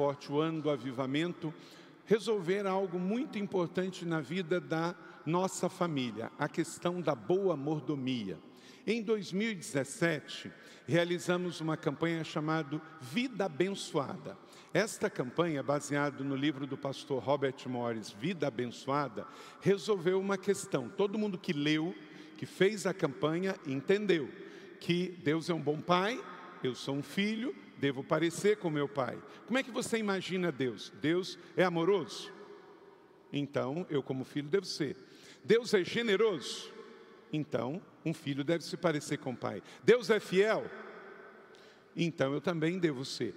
forte, o ano do avivamento, resolver algo muito importante na vida da nossa família, a questão da boa mordomia. Em 2017, realizamos uma campanha chamada Vida Abençoada. Esta campanha, baseada no livro do pastor Robert Morris, Vida Abençoada, resolveu uma questão. Todo mundo que leu, que fez a campanha, entendeu que Deus é um bom pai, eu sou um filho, devo parecer com meu pai. Como é que você imagina Deus? Deus é amoroso? Então, eu, como filho, devo ser. Deus é generoso? Então, um filho deve se parecer com o pai. Deus é fiel? Então, eu também devo ser.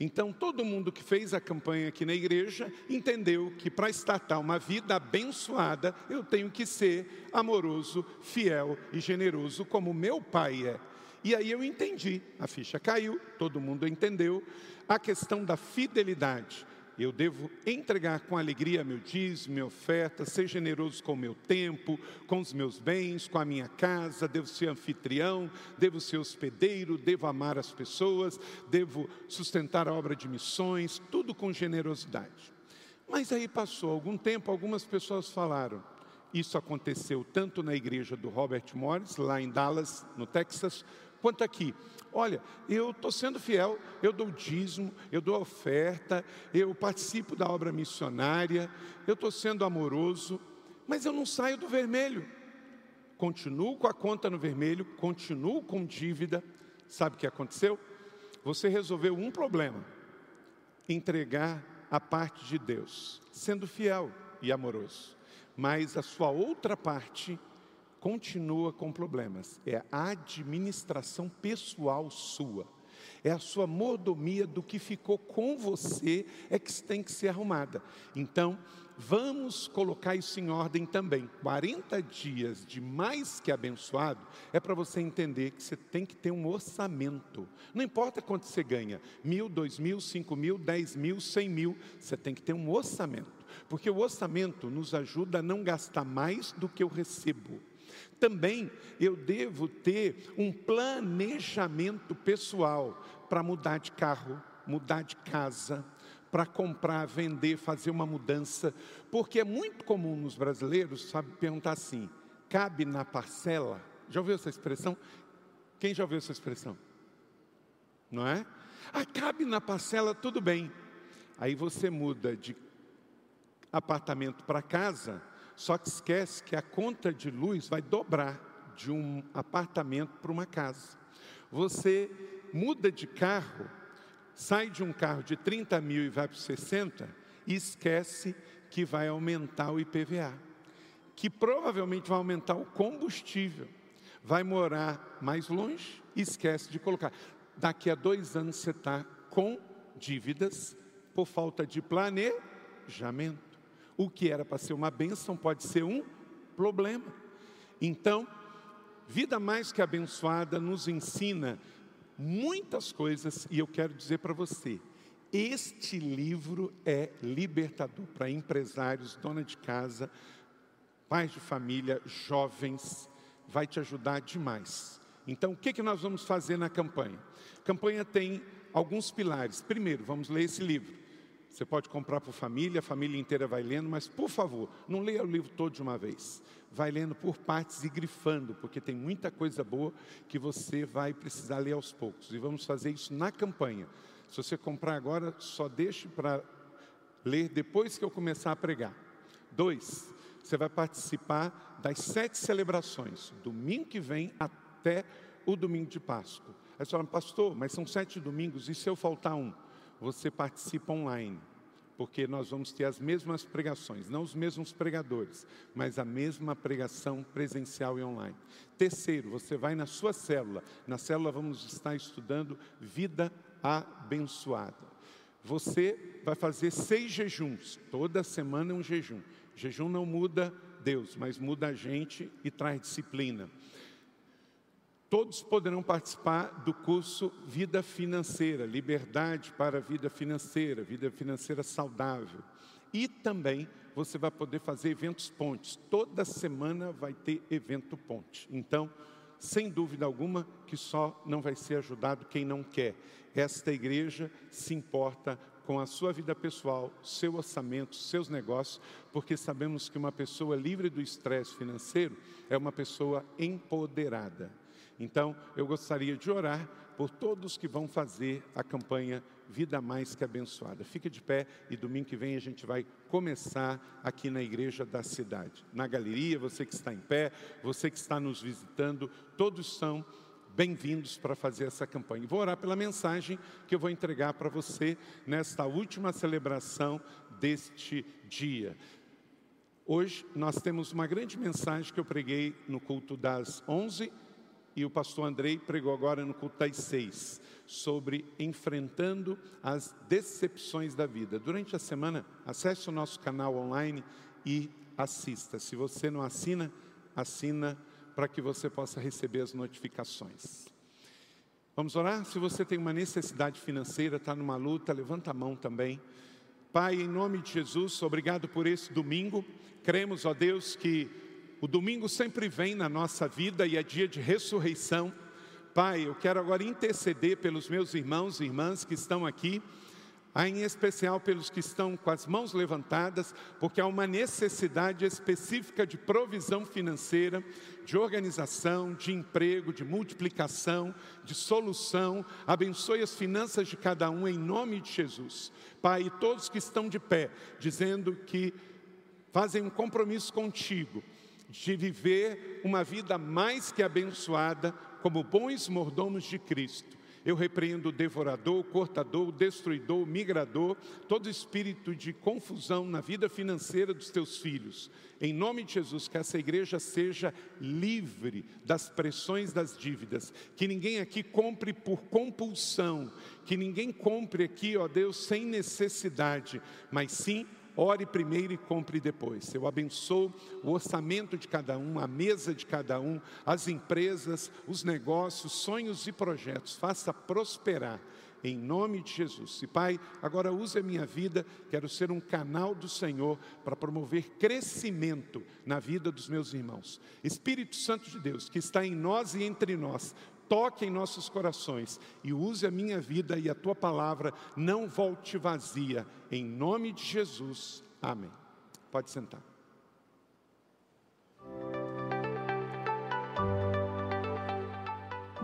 Então, todo mundo que fez a campanha aqui na igreja entendeu que para estatar uma vida abençoada, eu tenho que ser amoroso, fiel e generoso, como meu pai é. E aí eu entendi, a ficha caiu, todo mundo entendeu, a questão da fidelidade. Eu devo entregar com alegria meu dízimo, minha oferta, ser generoso com o meu tempo, com os meus bens, com a minha casa, devo ser anfitrião, devo ser hospedeiro, devo amar as pessoas, devo sustentar a obra de missões, tudo com generosidade. Mas aí passou algum tempo, algumas pessoas falaram, isso aconteceu tanto na igreja do Robert Morris, lá em Dallas, no Texas, quanto aqui. Olha, eu estou sendo fiel, eu dou dízimo, eu dou oferta, eu participo da obra missionária, eu estou sendo amoroso, mas eu não saio do vermelho. Continuo com a conta no vermelho, continuo com dívida. Sabe o que aconteceu? Você resolveu um problema: entregar a parte de Deus, sendo fiel e amoroso. Mas a sua outra parte continua com problemas. É a administração pessoal sua. É a sua mordomia do que ficou com você é que tem que ser arrumada. Então, vamos colocar isso em ordem também. 40 dias de mais que abençoado é para você entender que você tem que ter um orçamento. Não importa quanto você ganha, mil, dois mil, cinco mil, dez mil, cem mil, você tem que ter um orçamento. Porque o orçamento nos ajuda a não gastar mais do que eu recebo. Também eu devo ter um planejamento pessoal para mudar de carro, mudar de casa, para comprar, vender, fazer uma mudança, porque é muito comum nos brasileiros, sabe, perguntar assim: cabe na parcela? Já ouviu essa expressão? Quem já ouviu essa expressão? Não é? Ah, cabe na parcela, tudo bem. Aí você muda de apartamento para casa, só que esquece que a conta de luz vai dobrar de um apartamento para uma casa. Você muda de carro, sai de um carro de 30 mil e vai para 60 e esquece que vai aumentar o IPVA, que provavelmente vai aumentar o combustível, vai morar mais longe e esquece de colocar. Daqui a dois anos você está com dívidas por falta de planejamento o que era para ser uma bênção pode ser um problema. Então, vida mais que abençoada nos ensina muitas coisas e eu quero dizer para você, este livro é libertador para empresários, dona de casa, pais de família, jovens, vai te ajudar demais. Então, o que, que nós vamos fazer na campanha? A campanha tem alguns pilares. Primeiro, vamos ler esse livro. Você pode comprar para a família, a família inteira vai lendo, mas por favor, não leia o livro todo de uma vez. Vai lendo por partes e grifando, porque tem muita coisa boa que você vai precisar ler aos poucos. E vamos fazer isso na campanha. Se você comprar agora, só deixe para ler depois que eu começar a pregar. Dois, você vai participar das sete celebrações, domingo que vem até o domingo de Páscoa. Aí você fala, pastor, mas são sete domingos, e se eu faltar um? Você participa online, porque nós vamos ter as mesmas pregações, não os mesmos pregadores, mas a mesma pregação presencial e online. Terceiro, você vai na sua célula. Na célula vamos estar estudando vida abençoada. Você vai fazer seis jejuns, toda semana é um jejum. Jejum não muda Deus, mas muda a gente e traz disciplina. Todos poderão participar do curso Vida Financeira, Liberdade para a Vida Financeira, Vida Financeira Saudável. E também você vai poder fazer eventos pontes. Toda semana vai ter evento ponte. Então, sem dúvida alguma, que só não vai ser ajudado quem não quer. Esta igreja se importa com a sua vida pessoal, seu orçamento, seus negócios, porque sabemos que uma pessoa livre do estresse financeiro é uma pessoa empoderada. Então, eu gostaria de orar por todos que vão fazer a campanha Vida Mais que Abençoada. Fique de pé e domingo que vem a gente vai começar aqui na igreja da cidade. Na galeria, você que está em pé, você que está nos visitando, todos são bem-vindos para fazer essa campanha. Vou orar pela mensagem que eu vou entregar para você nesta última celebração deste dia. Hoje nós temos uma grande mensagem que eu preguei no culto das 11 e o pastor Andrei pregou agora no culto das 6 sobre enfrentando as decepções da vida. Durante a semana, acesse o nosso canal online e assista. Se você não assina, assina para que você possa receber as notificações. Vamos orar? Se você tem uma necessidade financeira, está numa luta, levanta a mão também. Pai, em nome de Jesus, obrigado por esse domingo. Cremos, ó Deus, que o domingo sempre vem na nossa vida e é dia de ressurreição. Pai, eu quero agora interceder pelos meus irmãos e irmãs que estão aqui em especial pelos que estão com as mãos levantadas, porque há uma necessidade específica de provisão financeira, de organização, de emprego, de multiplicação, de solução. Abençoe as finanças de cada um em nome de Jesus. Pai, e todos que estão de pé, dizendo que fazem um compromisso contigo de viver uma vida mais que abençoada como bons mordomos de Cristo eu repreendo o devorador, o cortador, o destruidor, o migrador, todo espírito de confusão na vida financeira dos teus filhos. Em nome de Jesus, que essa igreja seja livre das pressões das dívidas, que ninguém aqui compre por compulsão, que ninguém compre aqui, ó Deus, sem necessidade, mas sim Ore primeiro e compre depois. Eu abençoo o orçamento de cada um, a mesa de cada um, as empresas, os negócios, sonhos e projetos. Faça prosperar em nome de Jesus. E Pai, agora use a minha vida, quero ser um canal do Senhor para promover crescimento na vida dos meus irmãos. Espírito Santo de Deus, que está em nós e entre nós, toque em nossos corações e use a minha vida e a tua palavra, não volte vazia, em nome de Jesus. Amém. Pode sentar.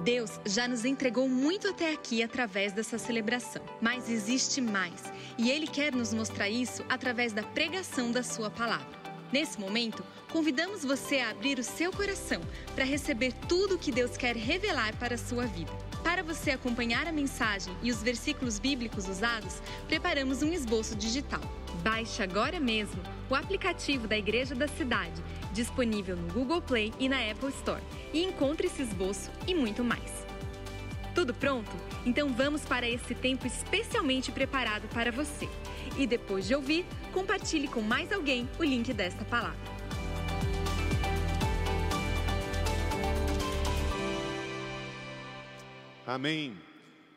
Deus já nos entregou muito até aqui através dessa celebração, mas existe mais, e Ele quer nos mostrar isso através da pregação da Sua palavra. Nesse momento, convidamos você a abrir o seu coração para receber tudo o que Deus quer revelar para a sua vida. Para você acompanhar a mensagem e os versículos bíblicos usados, preparamos um esboço digital. Baixe agora mesmo o aplicativo da Igreja da Cidade, disponível no Google Play e na Apple Store, e encontre esse esboço e muito mais. Tudo pronto? Então vamos para esse tempo especialmente preparado para você. E depois de ouvir, compartilhe com mais alguém o link desta palavra. Amém.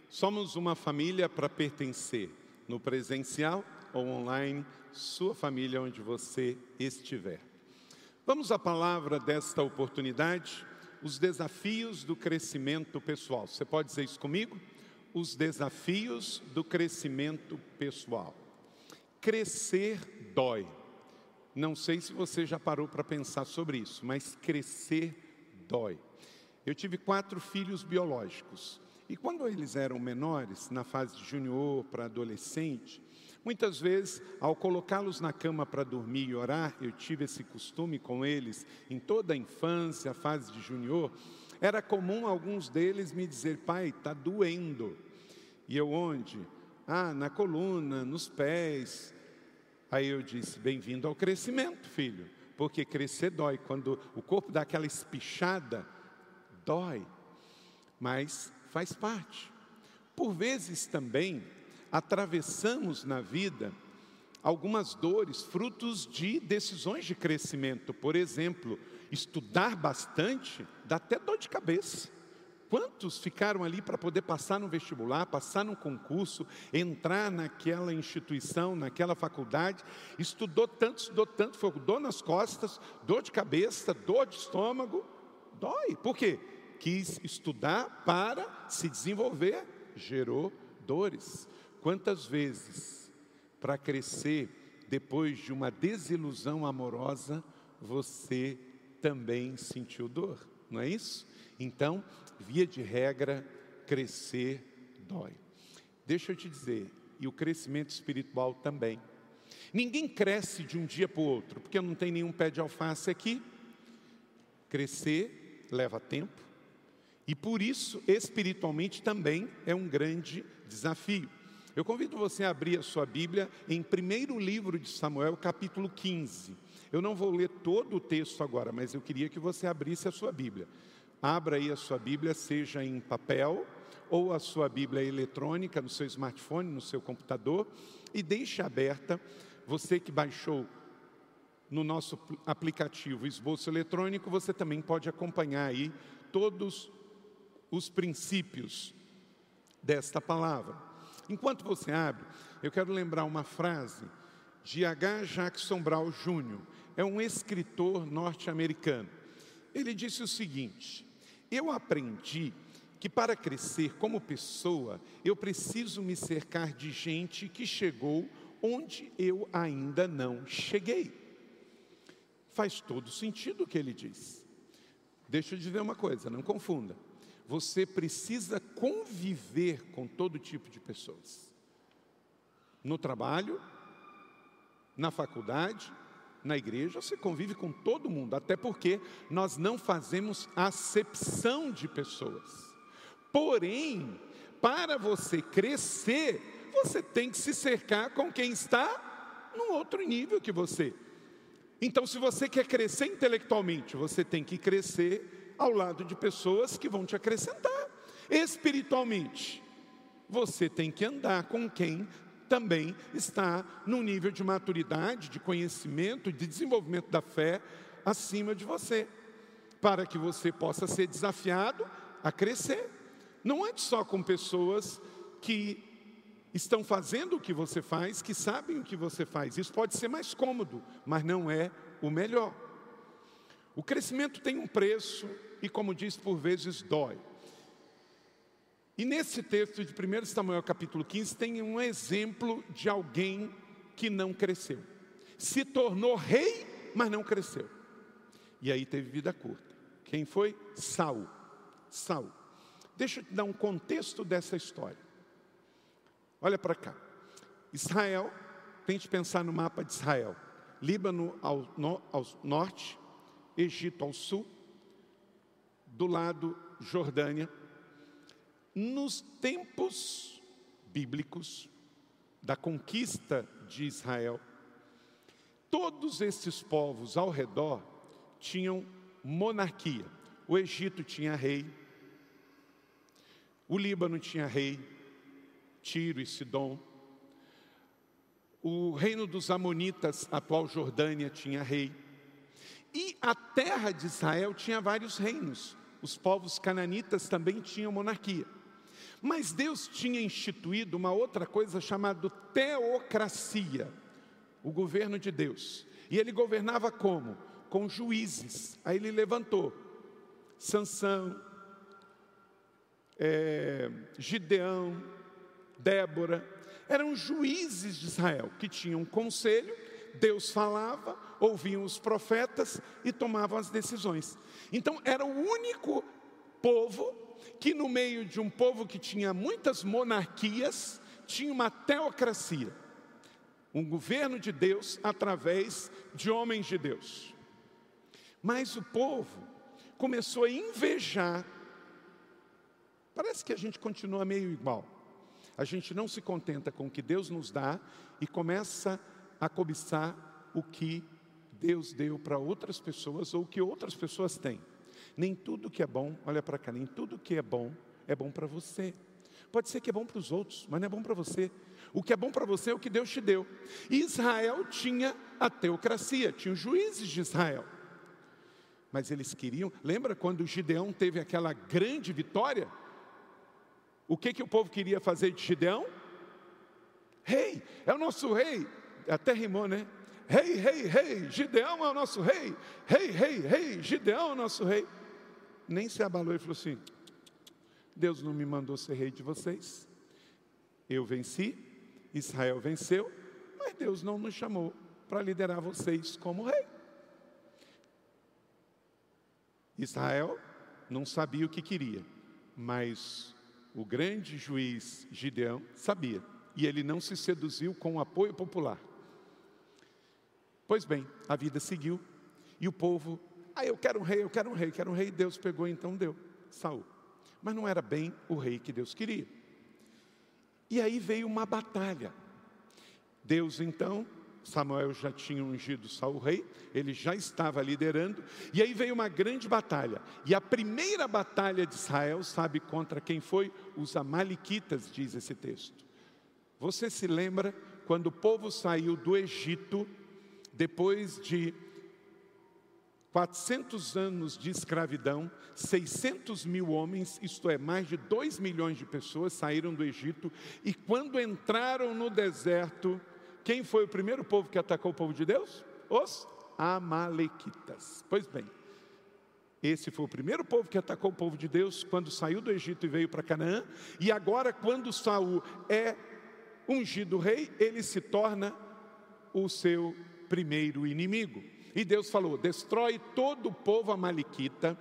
Somos uma família para pertencer, no presencial ou online, sua família onde você estiver. Vamos à palavra desta oportunidade, os desafios do crescimento pessoal. Você pode dizer isso comigo? Os desafios do crescimento pessoal. Crescer dói. Não sei se você já parou para pensar sobre isso, mas crescer dói. Eu tive quatro filhos biológicos. E quando eles eram menores, na fase de junior para adolescente, muitas vezes, ao colocá-los na cama para dormir e orar, eu tive esse costume com eles em toda a infância, a fase de junior, era comum alguns deles me dizer: pai, está doendo. E eu onde? Ah, na coluna, nos pés. Aí eu disse: Bem-vindo ao crescimento, filho, porque crescer dói. Quando o corpo dá aquela espichada, dói, mas faz parte. Por vezes também atravessamos na vida algumas dores, frutos de decisões de crescimento. Por exemplo, estudar bastante dá até dor de cabeça. Quantos ficaram ali para poder passar no vestibular, passar no concurso, entrar naquela instituição, naquela faculdade, estudou tanto, estudou tanto, foi dor nas costas, dor de cabeça, dor de estômago, dói. Por quê? Quis estudar para se desenvolver, gerou dores. Quantas vezes, para crescer depois de uma desilusão amorosa, você também sentiu dor, não é isso? Então, via de regra, crescer dói. Deixa eu te dizer, e o crescimento espiritual também. Ninguém cresce de um dia para o outro, porque não tem nenhum pé de alface aqui. Crescer leva tempo, e por isso, espiritualmente também é um grande desafio. Eu convido você a abrir a sua Bíblia em primeiro livro de Samuel, capítulo 15. Eu não vou ler todo o texto agora, mas eu queria que você abrisse a sua Bíblia. Abra aí a sua Bíblia, seja em papel ou a sua Bíblia eletrônica no seu smartphone, no seu computador, e deixe aberta. Você que baixou no nosso aplicativo Esboço Eletrônico, você também pode acompanhar aí todos os princípios desta palavra. Enquanto você abre, eu quero lembrar uma frase de H. Jackson Brown Jr., é um escritor norte-americano. Ele disse o seguinte: Eu aprendi que para crescer como pessoa, eu preciso me cercar de gente que chegou onde eu ainda não cheguei. Faz todo sentido o que ele diz. Deixa eu dizer uma coisa, não confunda. Você precisa conviver com todo tipo de pessoas. No trabalho, na faculdade, na igreja, você convive com todo mundo, até porque nós não fazemos acepção de pessoas. Porém, para você crescer, você tem que se cercar com quem está num outro nível que você. Então, se você quer crescer intelectualmente, você tem que crescer ao lado de pessoas que vão te acrescentar. Espiritualmente, você tem que andar com quem também está num nível de maturidade, de conhecimento, de desenvolvimento da fé acima de você, para que você possa ser desafiado a crescer. Não ande só com pessoas que estão fazendo o que você faz, que sabem o que você faz. Isso pode ser mais cômodo, mas não é o melhor. O crescimento tem um preço e, como diz, por vezes dói. E nesse texto de 1 Samuel capítulo 15 tem um exemplo de alguém que não cresceu. Se tornou rei, mas não cresceu. E aí teve vida curta. Quem foi? Saul. Saul. Deixa eu te dar um contexto dessa história. Olha para cá. Israel, tente pensar no mapa de Israel. Líbano ao, no, ao norte, Egito ao sul, do lado Jordânia, nos tempos bíblicos da conquista de Israel, todos esses povos ao redor tinham monarquia. O Egito tinha rei, o Líbano tinha rei, Tiro e Sidom. O reino dos Amonitas, atual Jordânia, tinha rei. E a terra de Israel tinha vários reinos. Os povos cananitas também tinham monarquia. Mas Deus tinha instituído uma outra coisa chamada teocracia, o governo de Deus. E ele governava como? Com juízes. Aí ele levantou Sansão, é, Gideão, Débora, eram juízes de Israel que tinham um conselho, Deus falava, ouviam os profetas e tomavam as decisões. Então era o único povo que no meio de um povo que tinha muitas monarquias, tinha uma teocracia, um governo de Deus através de homens de Deus. Mas o povo começou a invejar. Parece que a gente continua meio igual. A gente não se contenta com o que Deus nos dá e começa a cobiçar o que Deus deu para outras pessoas ou o que outras pessoas têm. Nem tudo que é bom, olha para cá, nem tudo que é bom é bom para você. Pode ser que é bom para os outros, mas não é bom para você. O que é bom para você é o que Deus te deu. Israel tinha a teocracia, tinha os juízes de Israel. Mas eles queriam, lembra quando Gideão teve aquela grande vitória? O que, que o povo queria fazer de Gideão? Rei, é o nosso rei. Até rimou, né? Rei, rei, rei, Gideão é o nosso rei. Rei, rei, rei, Gideão é o nosso rei nem se abalou e falou assim: Deus não me mandou ser rei de vocês. Eu venci, Israel venceu, mas Deus não nos chamou para liderar vocês como rei. Israel não sabia o que queria, mas o grande juiz Gideão sabia, e ele não se seduziu com o apoio popular. Pois bem, a vida seguiu e o povo, ah, eu quero um rei, eu quero um rei, quero um rei. Deus pegou então deu Saul. Mas não era bem o rei que Deus queria. E aí veio uma batalha. Deus então, Samuel já tinha ungido Saul rei, ele já estava liderando, e aí veio uma grande batalha. E a primeira batalha de Israel, sabe contra quem foi? Os amalequitas, diz esse texto. Você se lembra quando o povo saiu do Egito depois de 400 anos de escravidão, 600 mil homens, isto é, mais de 2 milhões de pessoas, saíram do Egito, e quando entraram no deserto, quem foi o primeiro povo que atacou o povo de Deus? Os Amalequitas. Pois bem, esse foi o primeiro povo que atacou o povo de Deus quando saiu do Egito e veio para Canaã, e agora, quando Saul é ungido rei, ele se torna o seu primeiro inimigo. E Deus falou: destrói todo o povo amalequita,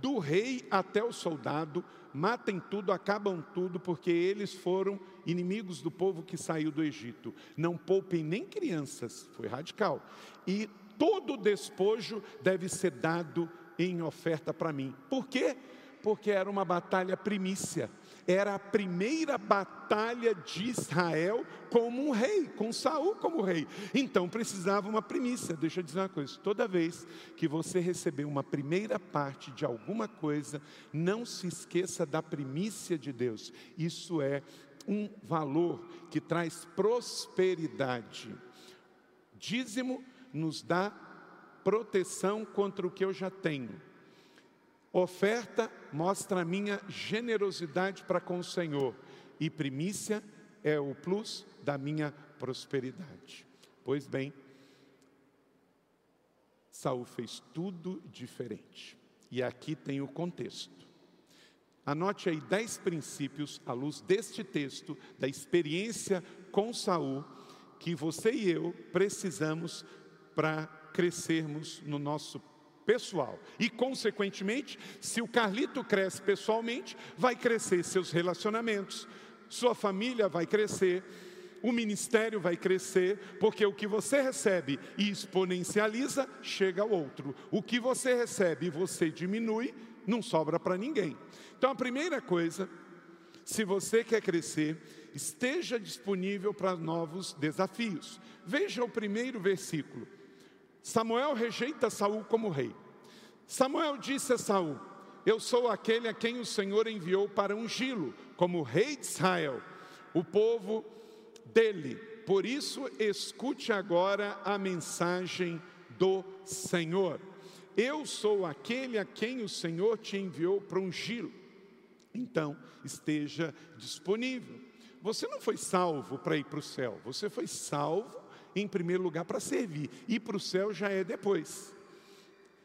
do rei até o soldado, matem tudo, acabam tudo, porque eles foram inimigos do povo que saiu do Egito. Não poupem nem crianças, foi radical. E todo despojo deve ser dado em oferta para mim. Por quê? Porque era uma batalha primícia era a primeira batalha de Israel como um rei, com Saul como rei. Então precisava uma primícia. Deixa eu dizer uma coisa: toda vez que você receber uma primeira parte de alguma coisa, não se esqueça da primícia de Deus. Isso é um valor que traz prosperidade. Dízimo nos dá proteção contra o que eu já tenho. Oferta mostra a minha generosidade para com o Senhor, e primícia é o plus da minha prosperidade. Pois bem, Saul fez tudo diferente. E aqui tem o contexto. Anote aí dez princípios à luz deste texto, da experiência com Saul, que você e eu precisamos para crescermos no nosso pessoal. E, consequentemente, se o Carlito cresce pessoalmente, vai crescer seus relacionamentos, sua família vai crescer, o ministério vai crescer, porque o que você recebe e exponencializa, chega ao outro. O que você recebe e você diminui, não sobra para ninguém. Então, a primeira coisa, se você quer crescer, esteja disponível para novos desafios. Veja o primeiro versículo. Samuel rejeita Saul como rei. Samuel disse a Saul: Eu sou aquele a quem o Senhor enviou para ungí-lo como rei de Israel, o povo dele. Por isso, escute agora a mensagem do Senhor. Eu sou aquele a quem o Senhor te enviou para ungí-lo. Então, esteja disponível. Você não foi salvo para ir para o céu, você foi salvo em primeiro lugar para servir, e para o céu já é depois.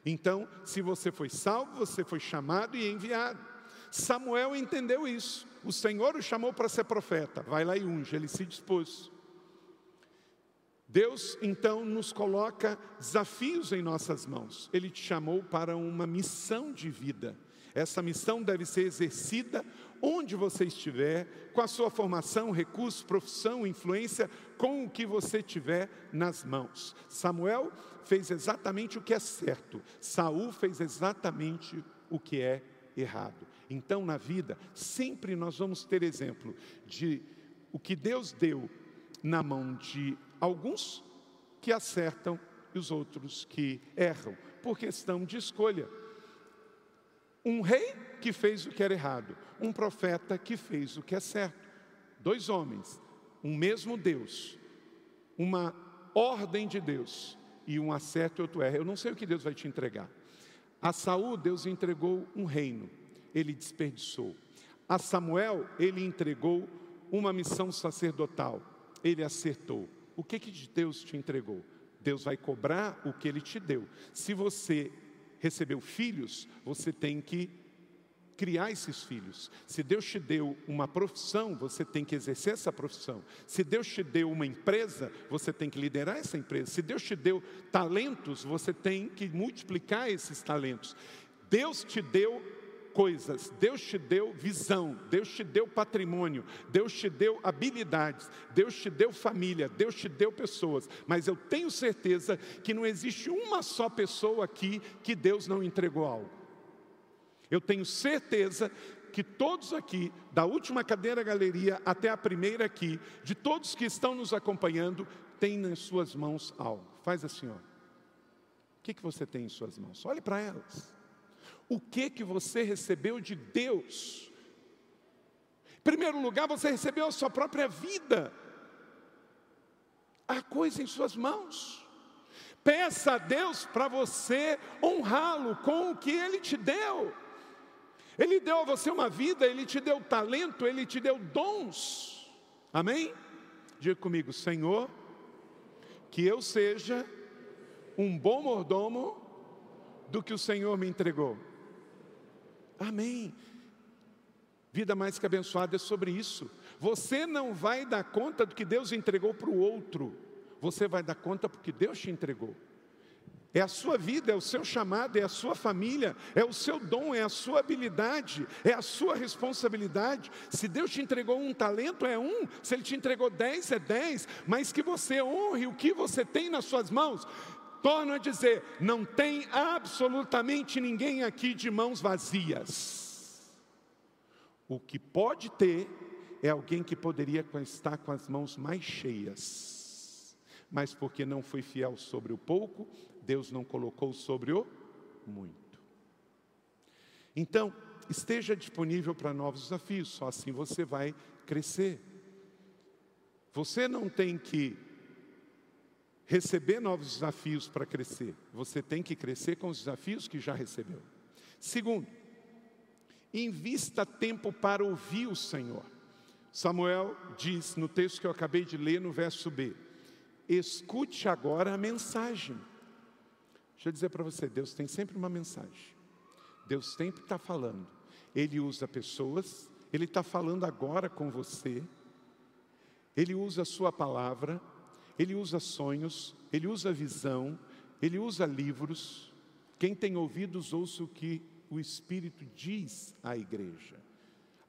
Então, se você foi salvo, você foi chamado e enviado. Samuel entendeu isso. O Senhor o chamou para ser profeta. Vai lá e unge, ele se dispôs. Deus então nos coloca desafios em nossas mãos. Ele te chamou para uma missão de vida. Essa missão deve ser exercida onde você estiver, com a sua formação, recurso, profissão, influência, com o que você tiver nas mãos. Samuel fez exatamente o que é certo, Saul fez exatamente o que é errado. Então, na vida, sempre nós vamos ter exemplo de o que Deus deu na mão de alguns que acertam e os outros que erram, por questão de escolha. Um rei que fez o que era errado, um profeta que fez o que é certo. Dois homens, um mesmo Deus, uma ordem de Deus e um acerto e outro erra. Eu não sei o que Deus vai te entregar. A Saul, Deus entregou um reino, ele desperdiçou. A Samuel, ele entregou uma missão sacerdotal, ele acertou. O que que Deus te entregou? Deus vai cobrar o que ele te deu. Se você recebeu filhos, você tem que criar esses filhos. Se Deus te deu uma profissão, você tem que exercer essa profissão. Se Deus te deu uma empresa, você tem que liderar essa empresa. Se Deus te deu talentos, você tem que multiplicar esses talentos. Deus te deu coisas, Deus te deu visão, Deus te deu patrimônio, Deus te deu habilidades, Deus te deu família, Deus te deu pessoas, mas eu tenho certeza que não existe uma só pessoa aqui que Deus não entregou algo. Eu tenho certeza que todos aqui, da última cadeira galeria até a primeira aqui, de todos que estão nos acompanhando, têm nas suas mãos algo. Faz assim, ó. O que, que você tem em suas mãos? Olhe para elas. O que que você recebeu de Deus? Em primeiro lugar, você recebeu a sua própria vida. Há coisa em suas mãos. Peça a Deus para você honrá-lo com o que Ele te deu. Ele deu a você uma vida, Ele te deu talento, Ele te deu dons. Amém? Diga comigo, Senhor, que eu seja um bom mordomo do que o Senhor me entregou. Amém. Vida mais que abençoada é sobre isso. Você não vai dar conta do que Deus entregou para o outro, você vai dar conta porque Deus te entregou. É a sua vida, é o seu chamado, é a sua família, é o seu dom, é a sua habilidade, é a sua responsabilidade. Se Deus te entregou um talento, é um, se Ele te entregou dez, é dez, mas que você honre o que você tem nas suas mãos. Torno a dizer: não tem absolutamente ninguém aqui de mãos vazias. O que pode ter é alguém que poderia estar com as mãos mais cheias, mas porque não foi fiel sobre o pouco, Deus não colocou sobre o muito. Então, esteja disponível para novos desafios, só assim você vai crescer. Você não tem que receber novos desafios para crescer, você tem que crescer com os desafios que já recebeu. Segundo, invista tempo para ouvir o Senhor. Samuel diz no texto que eu acabei de ler, no verso B: escute agora a mensagem. Deixa eu dizer para você, Deus tem sempre uma mensagem. Deus sempre está falando. Ele usa pessoas, Ele está falando agora com você. Ele usa a sua palavra, Ele usa sonhos, Ele usa visão, Ele usa livros. Quem tem ouvidos, ouça o que o Espírito diz à igreja.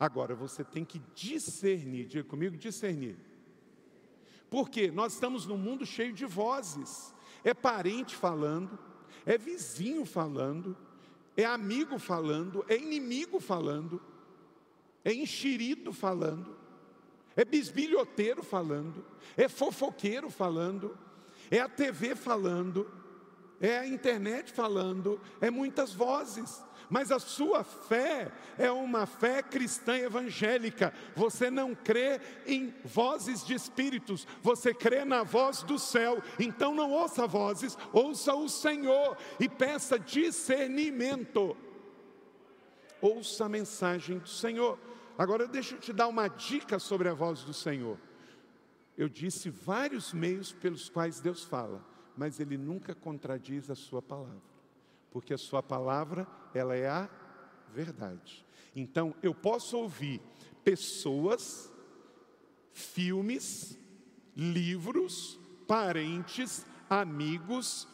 Agora você tem que discernir, diga comigo, discernir. Porque nós estamos num mundo cheio de vozes. É parente falando, é vizinho falando, é amigo falando, é inimigo falando, é enxerido falando, é bisbilhoteiro falando, é fofoqueiro falando, é a TV falando, é a internet falando, é muitas vozes mas a sua fé é uma fé cristã evangélica. Você não crê em vozes de espíritos, você crê na voz do céu. Então não ouça vozes, ouça o Senhor e peça discernimento. Ouça a mensagem do Senhor. Agora deixa eu te dar uma dica sobre a voz do Senhor. Eu disse vários meios pelos quais Deus fala, mas Ele nunca contradiz a Sua palavra porque a sua palavra, ela é a verdade. Então, eu posso ouvir pessoas, filmes, livros, parentes, amigos,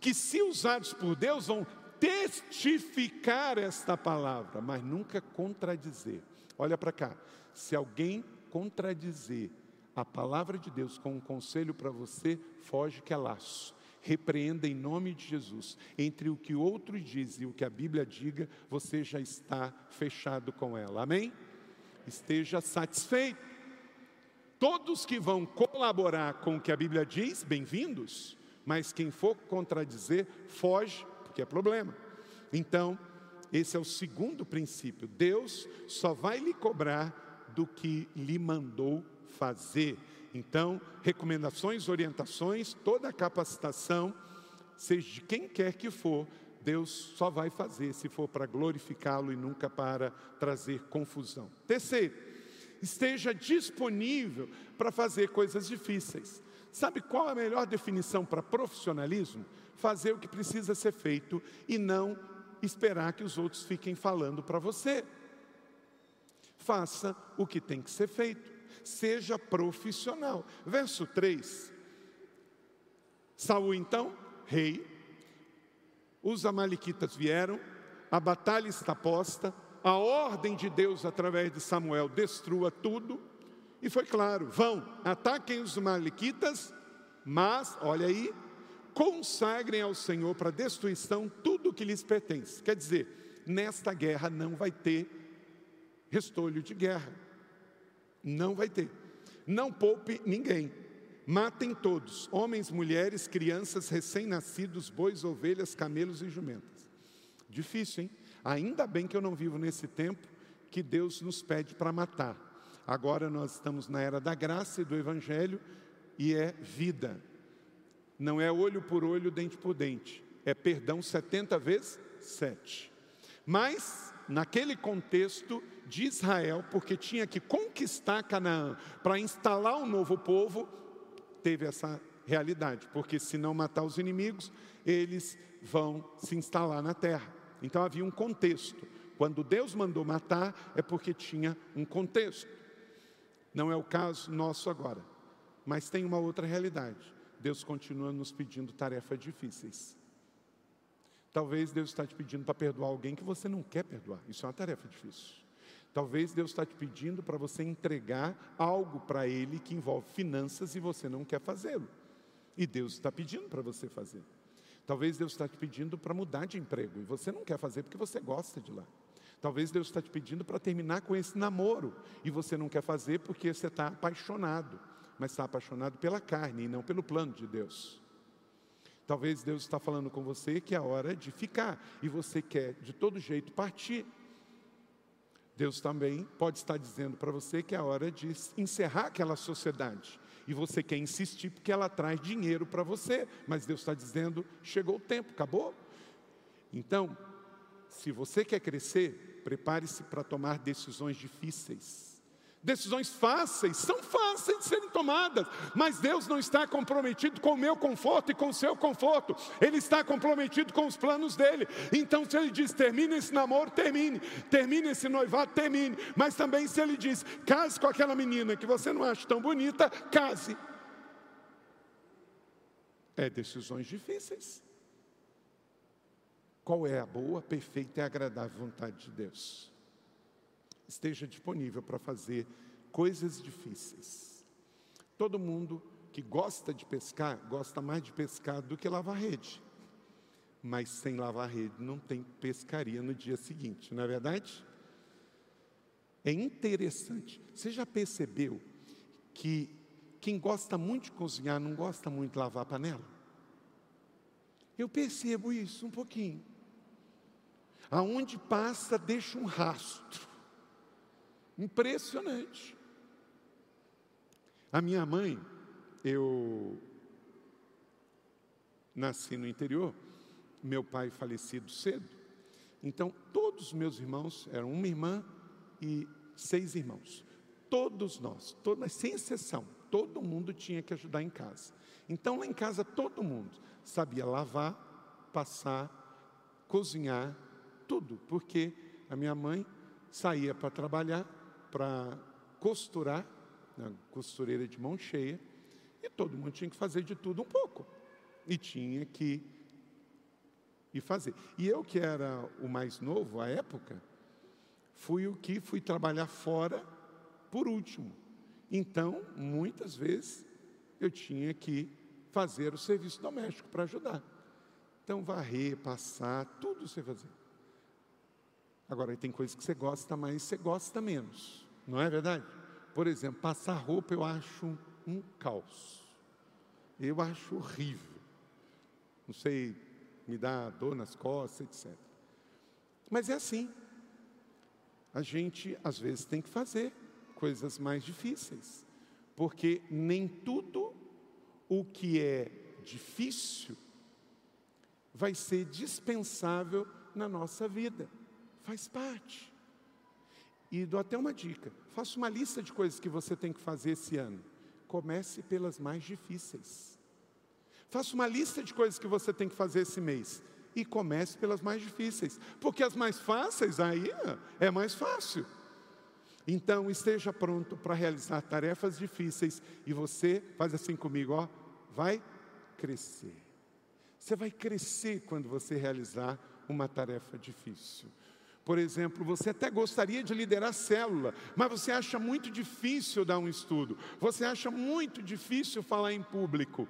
que se usados por Deus vão testificar esta palavra, mas nunca contradizer. Olha para cá, se alguém contradizer a palavra de Deus com um conselho para você, foge que é laço repreenda em nome de Jesus. Entre o que outros dizem e o que a Bíblia diga, você já está fechado com ela. Amém? Esteja satisfeito. Todos que vão colaborar com o que a Bíblia diz, bem-vindos, mas quem for contradizer, foge, porque é problema. Então, esse é o segundo princípio. Deus só vai lhe cobrar do que lhe mandou fazer. Então, recomendações, orientações, toda a capacitação, seja de quem quer que for, Deus só vai fazer se for para glorificá-lo e nunca para trazer confusão. Terceiro, esteja disponível para fazer coisas difíceis. Sabe qual a melhor definição para profissionalismo? Fazer o que precisa ser feito e não esperar que os outros fiquem falando para você. Faça o que tem que ser feito. Seja profissional. Verso 3. Saul então, rei, os amalequitas vieram, a batalha está posta, a ordem de Deus através de Samuel destrua tudo, e foi claro: vão, ataquem os amalequitas, mas, olha aí, consagrem ao Senhor para destruição tudo o que lhes pertence. Quer dizer, nesta guerra não vai ter restolho de guerra. Não vai ter. Não poupe ninguém. Matem todos, homens, mulheres, crianças, recém-nascidos, bois, ovelhas, camelos e jumentas. Difícil, hein? Ainda bem que eu não vivo nesse tempo que Deus nos pede para matar. Agora nós estamos na era da graça e do evangelho e é vida. Não é olho por olho, dente por dente. É perdão 70 vezes 7. Mas, naquele contexto de Israel, porque tinha que conquistar Canaã para instalar um novo povo, teve essa realidade. Porque se não matar os inimigos, eles vão se instalar na terra. Então havia um contexto. Quando Deus mandou matar, é porque tinha um contexto. Não é o caso nosso agora. Mas tem uma outra realidade. Deus continua nos pedindo tarefas difíceis. Talvez Deus está te pedindo para perdoar alguém que você não quer perdoar. Isso é uma tarefa difícil. Talvez Deus está te pedindo para você entregar algo para Ele que envolve finanças e você não quer fazê-lo. E Deus está pedindo para você fazer. Talvez Deus está te pedindo para mudar de emprego e você não quer fazer porque você gosta de lá. Talvez Deus está te pedindo para terminar com esse namoro e você não quer fazer porque você está apaixonado mas está apaixonado pela carne e não pelo plano de Deus. Talvez Deus está falando com você que é hora de ficar e você quer de todo jeito partir. Deus também pode estar dizendo para você que é hora de encerrar aquela sociedade. E você quer insistir porque ela traz dinheiro para você, mas Deus está dizendo: chegou o tempo, acabou. Então, se você quer crescer, prepare-se para tomar decisões difíceis. Decisões fáceis, são fáceis de serem tomadas, mas Deus não está comprometido com o meu conforto e com o seu conforto, Ele está comprometido com os planos dele. Então, se Ele diz termine esse namoro, termine, termine esse noivado, termine, mas também se Ele diz case com aquela menina que você não acha tão bonita, case. É decisões difíceis. Qual é a boa, perfeita e agradável vontade de Deus? Esteja disponível para fazer coisas difíceis. Todo mundo que gosta de pescar, gosta mais de pescar do que lavar rede. Mas sem lavar rede não tem pescaria no dia seguinte, não é verdade? É interessante. Você já percebeu que quem gosta muito de cozinhar não gosta muito de lavar panela? Eu percebo isso um pouquinho. Aonde passa, deixa um rastro. Impressionante. A minha mãe, eu nasci no interior, meu pai falecido cedo, então todos os meus irmãos eram uma irmã e seis irmãos. Todos nós, todos, sem exceção, todo mundo tinha que ajudar em casa. Então lá em casa todo mundo sabia lavar, passar, cozinhar, tudo, porque a minha mãe saía para trabalhar para costurar, na costureira de mão cheia, e todo mundo tinha que fazer de tudo um pouco. E tinha que ir fazer. E eu, que era o mais novo à época, fui o que fui trabalhar fora por último. Então, muitas vezes, eu tinha que fazer o serviço doméstico para ajudar. Então, varrer, passar, tudo você fazer. Agora, tem coisas que você gosta mais, você gosta menos. Não é verdade? Por exemplo, passar roupa eu acho um caos. Eu acho horrível. Não sei, me dá dor nas costas, etc. Mas é assim. A gente, às vezes, tem que fazer coisas mais difíceis. Porque nem tudo o que é difícil vai ser dispensável na nossa vida. Faz parte. E dou até uma dica: faça uma lista de coisas que você tem que fazer esse ano. Comece pelas mais difíceis. Faça uma lista de coisas que você tem que fazer esse mês e comece pelas mais difíceis, porque as mais fáceis aí é mais fácil. Então, esteja pronto para realizar tarefas difíceis e você faz assim comigo, ó, vai crescer. Você vai crescer quando você realizar uma tarefa difícil. Por exemplo, você até gostaria de liderar célula, mas você acha muito difícil dar um estudo, você acha muito difícil falar em público.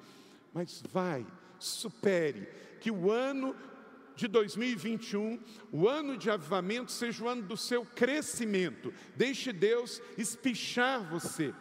Mas vai, supere, que o ano de 2021, o ano de avivamento, seja o ano do seu crescimento. Deixe Deus espichar você.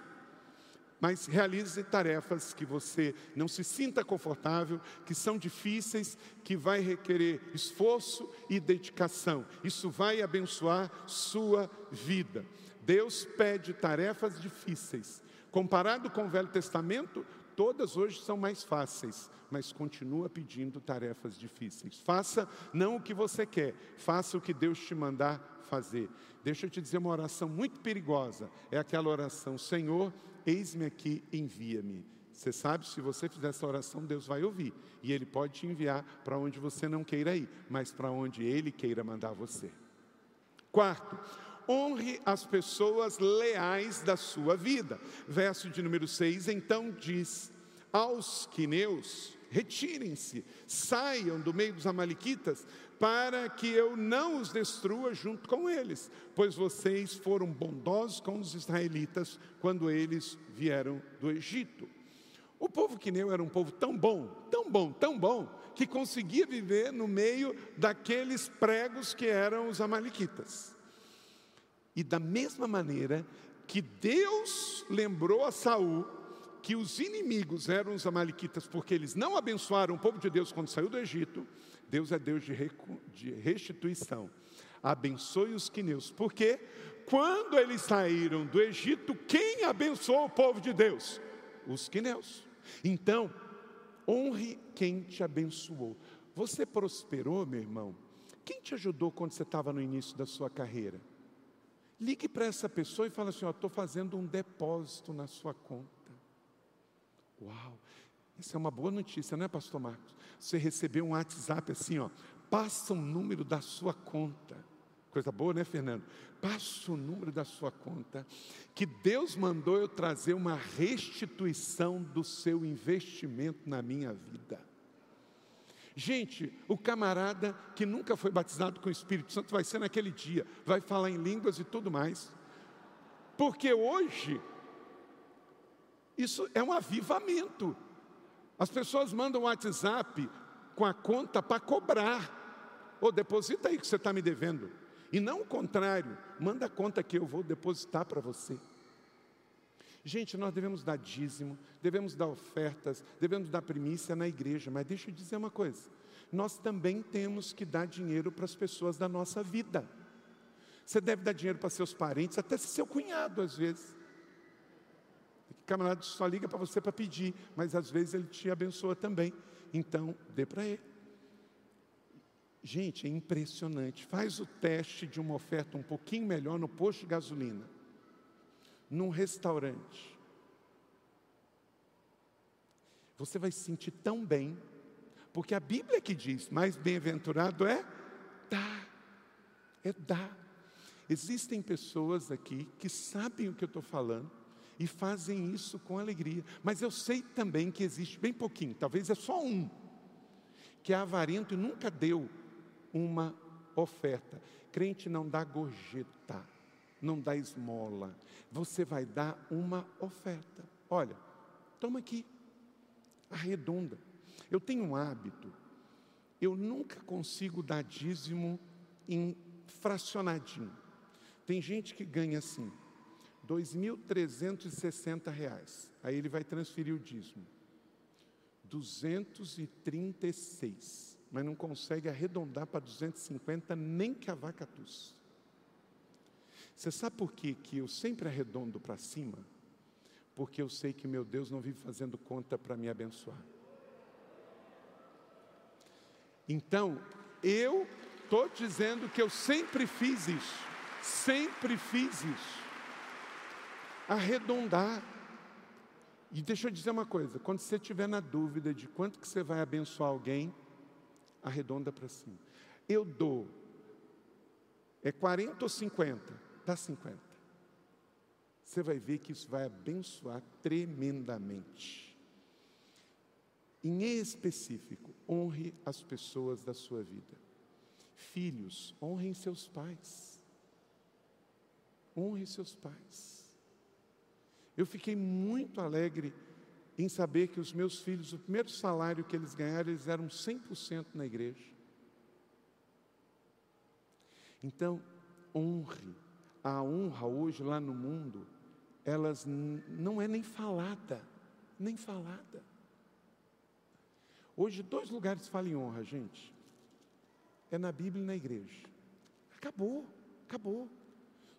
Mas realize tarefas que você não se sinta confortável, que são difíceis, que vai requerer esforço e dedicação. Isso vai abençoar sua vida. Deus pede tarefas difíceis. Comparado com o Velho Testamento, todas hoje são mais fáceis, mas continua pedindo tarefas difíceis. Faça não o que você quer, faça o que Deus te mandar fazer. Deixa eu te dizer uma oração muito perigosa. É aquela oração: Senhor, eis-me aqui, envia-me. Você sabe, se você fizer essa oração, Deus vai ouvir. E Ele pode te enviar para onde você não queira ir, mas para onde Ele queira mandar você. Quarto, honre as pessoas leais da sua vida. Verso de número 6, então diz aos quineus: retirem-se, saiam do meio dos amalequitas, para que eu não os destrua junto com eles, pois vocês foram bondosos com os israelitas quando eles vieram do Egito. O povo quineu era um povo tão bom, tão bom, tão bom, que conseguia viver no meio daqueles pregos que eram os amalequitas. E da mesma maneira que Deus lembrou a Saul que os inimigos eram os amalequitas porque eles não abençoaram o povo de Deus quando saiu do Egito, Deus é Deus de restituição. Abençoe os quineus, porque quando eles saíram do Egito, quem abençoou o povo de Deus? Os quineus. Então, honre quem te abençoou. Você prosperou, meu irmão? Quem te ajudou quando você estava no início da sua carreira? Ligue para essa pessoa e fala assim: estou fazendo um depósito na sua conta. Uau, isso é uma boa notícia, não é, Pastor Marcos? Você recebeu um WhatsApp assim, ó, passa o número da sua conta. Coisa boa, né, Fernando? Passa o número da sua conta, que Deus mandou eu trazer uma restituição do seu investimento na minha vida. Gente, o camarada que nunca foi batizado com o Espírito Santo vai ser naquele dia, vai falar em línguas e tudo mais. Porque hoje isso é um avivamento. As pessoas mandam WhatsApp com a conta para cobrar. Ou oh, deposita aí que você está me devendo. E não o contrário, manda a conta que eu vou depositar para você. Gente, nós devemos dar dízimo, devemos dar ofertas, devemos dar primícia na igreja, mas deixa eu dizer uma coisa: nós também temos que dar dinheiro para as pessoas da nossa vida. Você deve dar dinheiro para seus parentes, até seu cunhado às vezes. Camarada só liga para você para pedir, mas às vezes ele te abençoa também. Então, dê para ele. Gente, é impressionante. Faz o teste de uma oferta um pouquinho melhor no posto de gasolina, num restaurante. Você vai se sentir tão bem, porque a Bíblia que diz: mais bem-aventurado é dar, é dar. Existem pessoas aqui que sabem o que eu estou falando, e fazem isso com alegria. Mas eu sei também que existe bem pouquinho, talvez é só um, que é avarento e nunca deu uma oferta. Crente não dá gorjeta, não dá esmola. Você vai dar uma oferta. Olha, toma aqui, arredonda. Eu tenho um hábito, eu nunca consigo dar dízimo em fracionadinho. Tem gente que ganha assim, 2.360 reais. Aí ele vai transferir o dízimo. 236. Mas não consegue arredondar para 250 nem que a vaca tussa. Você sabe por quê que eu sempre arredondo para cima? Porque eu sei que meu Deus não vive fazendo conta para me abençoar. Então, eu estou dizendo que eu sempre fiz isso. Sempre fiz isso arredondar. E deixa eu dizer uma coisa: quando você estiver na dúvida de quanto que você vai abençoar alguém, arredonda para cima. Eu dou, é 40 ou 50? Dá 50. Você vai ver que isso vai abençoar tremendamente. Em específico, honre as pessoas da sua vida. Filhos, honrem seus pais. Honre seus pais. Eu fiquei muito alegre em saber que os meus filhos, o primeiro salário que eles ganharam, eles eram 100% na igreja. Então, honre. A honra hoje lá no mundo, elas não é nem falada, nem falada. Hoje, dois lugares falam em honra, gente. É na Bíblia e na igreja. Acabou, acabou.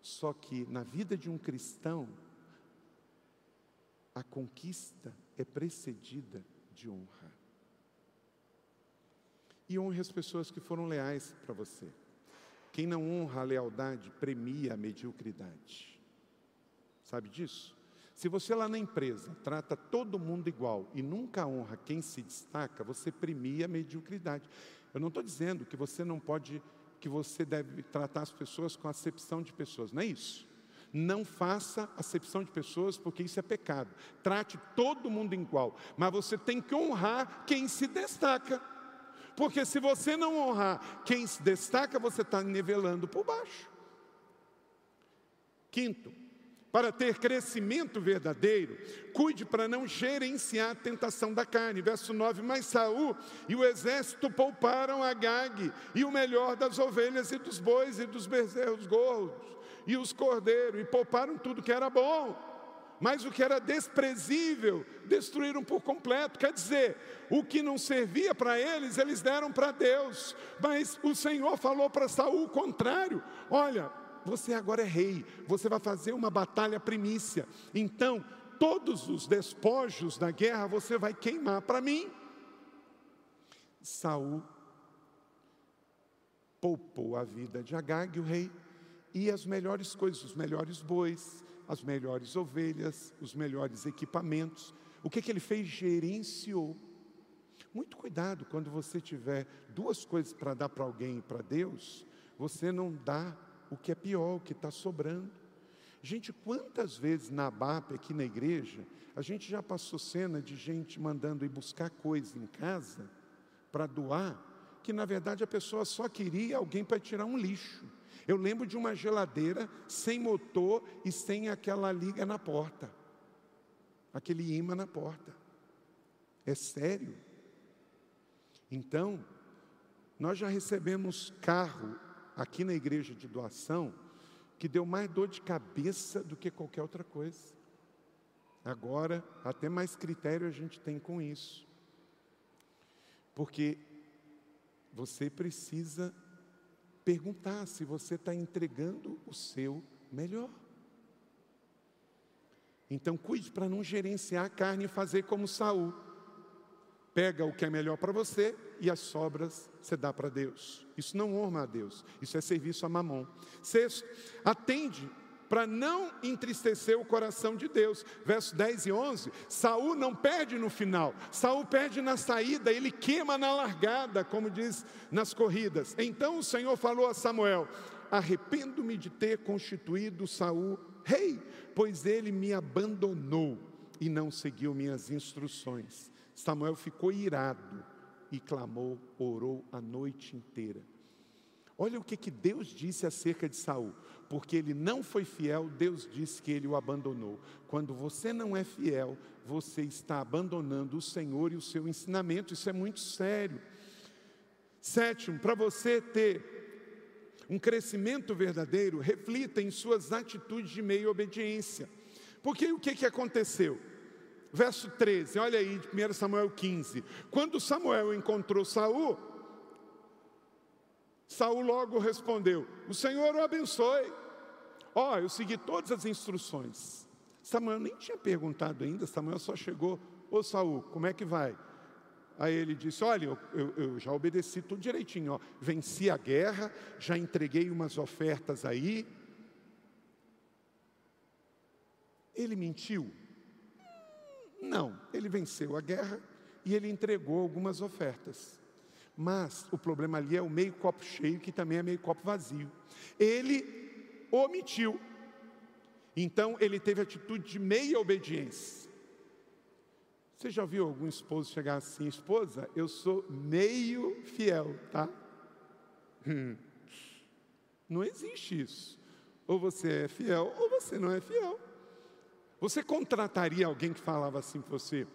Só que na vida de um cristão, a conquista é precedida de honra. E honre as pessoas que foram leais para você. Quem não honra a lealdade premia a mediocridade. Sabe disso? Se você lá na empresa trata todo mundo igual e nunca honra quem se destaca, você premia a mediocridade. Eu não estou dizendo que você não pode, que você deve tratar as pessoas com acepção de pessoas, não é isso. Não faça acepção de pessoas, porque isso é pecado. Trate todo mundo igual, mas você tem que honrar quem se destaca. Porque se você não honrar quem se destaca, você está nivelando por baixo. Quinto, para ter crescimento verdadeiro, cuide para não gerenciar a tentação da carne. Verso 9: Mas Saul e o exército pouparam a Gag e o melhor das ovelhas e dos bois e dos bezerros gordos e os cordeiros, e pouparam tudo que era bom. Mas o que era desprezível, destruíram por completo. Quer dizer, o que não servia para eles, eles deram para Deus. Mas o Senhor falou para Saul o contrário: olha, você agora é rei, você vai fazer uma batalha primícia. Então, todos os despojos da guerra você vai queimar para mim. Saul poupou a vida de Agag, o rei, e as melhores coisas, os melhores bois, as melhores ovelhas, os melhores equipamentos. O que, que ele fez? Gerenciou. Muito cuidado quando você tiver duas coisas para dar para alguém e para Deus, você não dá o que é pior, o que está sobrando. Gente, quantas vezes na BAP, aqui na igreja, a gente já passou cena de gente mandando ir buscar coisa em casa para doar, que na verdade a pessoa só queria alguém para tirar um lixo. Eu lembro de uma geladeira sem motor e sem aquela liga na porta, aquele imã na porta. É sério. Então, nós já recebemos carro aqui na igreja de doação que deu mais dor de cabeça do que qualquer outra coisa. Agora, até mais critério a gente tem com isso. Porque você precisa perguntar se você está entregando o seu melhor. Então cuide para não gerenciar a carne e fazer como Saul. Pega o que é melhor para você e as sobras você dá para Deus. Isso não honra a Deus, isso é serviço a mamon. Sexto, atende para não entristecer o coração de Deus. Versos 10 e 11, Saul não perde no final, Saul perde na saída, ele queima na largada, como diz nas corridas. Então o Senhor falou a Samuel: Arrependo-me de ter constituído Saul rei, pois ele me abandonou e não seguiu minhas instruções. Samuel ficou irado e clamou, orou a noite inteira. Olha o que, que Deus disse acerca de Saul porque ele não foi fiel, Deus disse que ele o abandonou. Quando você não é fiel, você está abandonando o Senhor e o seu ensinamento, isso é muito sério. Sétimo, para você ter um crescimento verdadeiro, reflita em suas atitudes de meio obediência. Porque o que, que aconteceu? Verso 13, olha aí, de 1 Samuel 15. Quando Samuel encontrou Saul, Saul logo respondeu: O Senhor o abençoe. Ó, oh, eu segui todas as instruções. Samuel nem tinha perguntado ainda, Samuel só chegou: Ô Saul, como é que vai? Aí ele disse: Olha, eu, eu, eu, já obedeci tudo direitinho, ó. venci a guerra, já entreguei umas ofertas aí. Ele mentiu? Não, ele venceu a guerra e ele entregou algumas ofertas. Mas o problema ali é o meio copo cheio, que também é meio copo vazio. Ele omitiu. Então ele teve atitude de meia obediência. Você já viu algum esposo chegar assim, esposa? Eu sou meio fiel, tá? Hum. Não existe isso. Ou você é fiel ou você não é fiel. Você contrataria alguém que falava assim para você: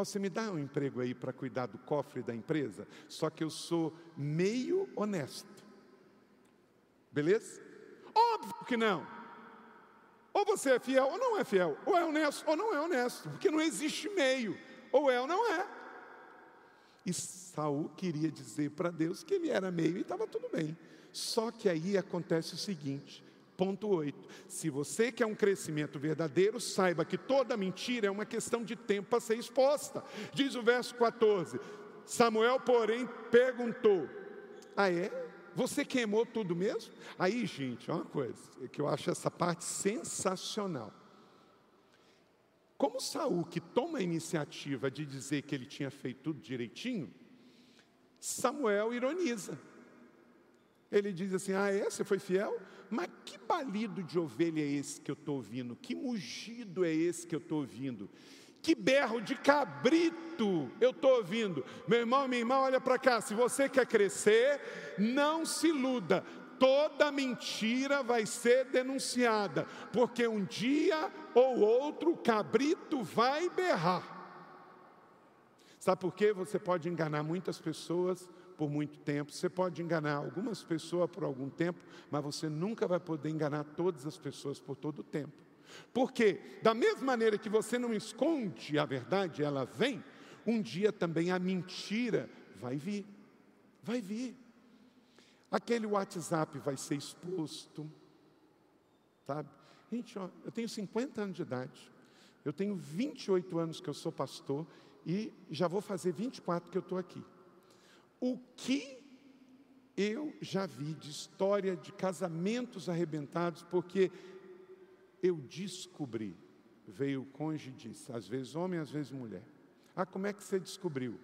oh, você me dá um emprego aí para cuidar do cofre da empresa, só que eu sou meio honesto. Beleza? Óbvio que não. Ou você é fiel ou não é fiel, ou é honesto ou não é honesto, porque não existe meio, ou é ou não é. E Saul queria dizer para Deus que ele era meio e estava tudo bem. Só que aí acontece o seguinte: Ponto 8. Se você quer um crescimento verdadeiro, saiba que toda mentira é uma questão de tempo para ser exposta. Diz o verso 14: Samuel, porém, perguntou: Ah, é? Você queimou tudo mesmo? Aí, gente, uma coisa que eu acho essa parte sensacional. Como Saul, que toma a iniciativa de dizer que ele tinha feito tudo direitinho, Samuel ironiza. Ele diz assim: Ah, é? Você foi fiel? Mas que balido de ovelha é esse que eu estou ouvindo? Que mugido é esse que eu estou ouvindo? Que berro de cabrito eu estou ouvindo? Meu irmão, minha irmã, olha para cá. Se você quer crescer, não se iluda. Toda mentira vai ser denunciada, porque um dia ou outro o cabrito vai berrar. Sabe por quê? Você pode enganar muitas pessoas por muito tempo, você pode enganar algumas pessoas por algum tempo, mas você nunca vai poder enganar todas as pessoas por todo o tempo. Porque, da mesma maneira que você não esconde a verdade, ela vem, um dia também a mentira vai vir. Vai vir. Aquele WhatsApp vai ser exposto. Sabe? Gente, ó, eu tenho 50 anos de idade. Eu tenho 28 anos que eu sou pastor e já vou fazer 24 que eu estou aqui. O que eu já vi de história de casamentos arrebentados, porque eu descobri, veio o cônjuge e disse, às vezes homem, às vezes mulher. Ah, como é que você descobriu?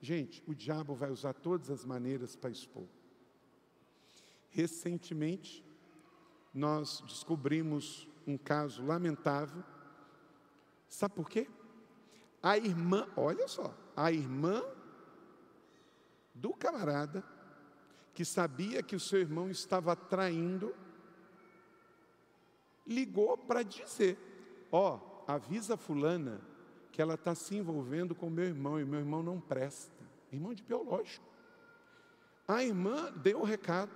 Gente, o diabo vai usar todas as maneiras para expor. Recentemente, nós descobrimos um caso lamentável. Sabe por quê? A irmã, olha só, a irmã do camarada que sabia que o seu irmão estava traindo, ligou para dizer: Ó, oh, avisa Fulana que ela está se envolvendo com meu irmão e meu irmão não presta. Irmão de biológico. A irmã deu o recado.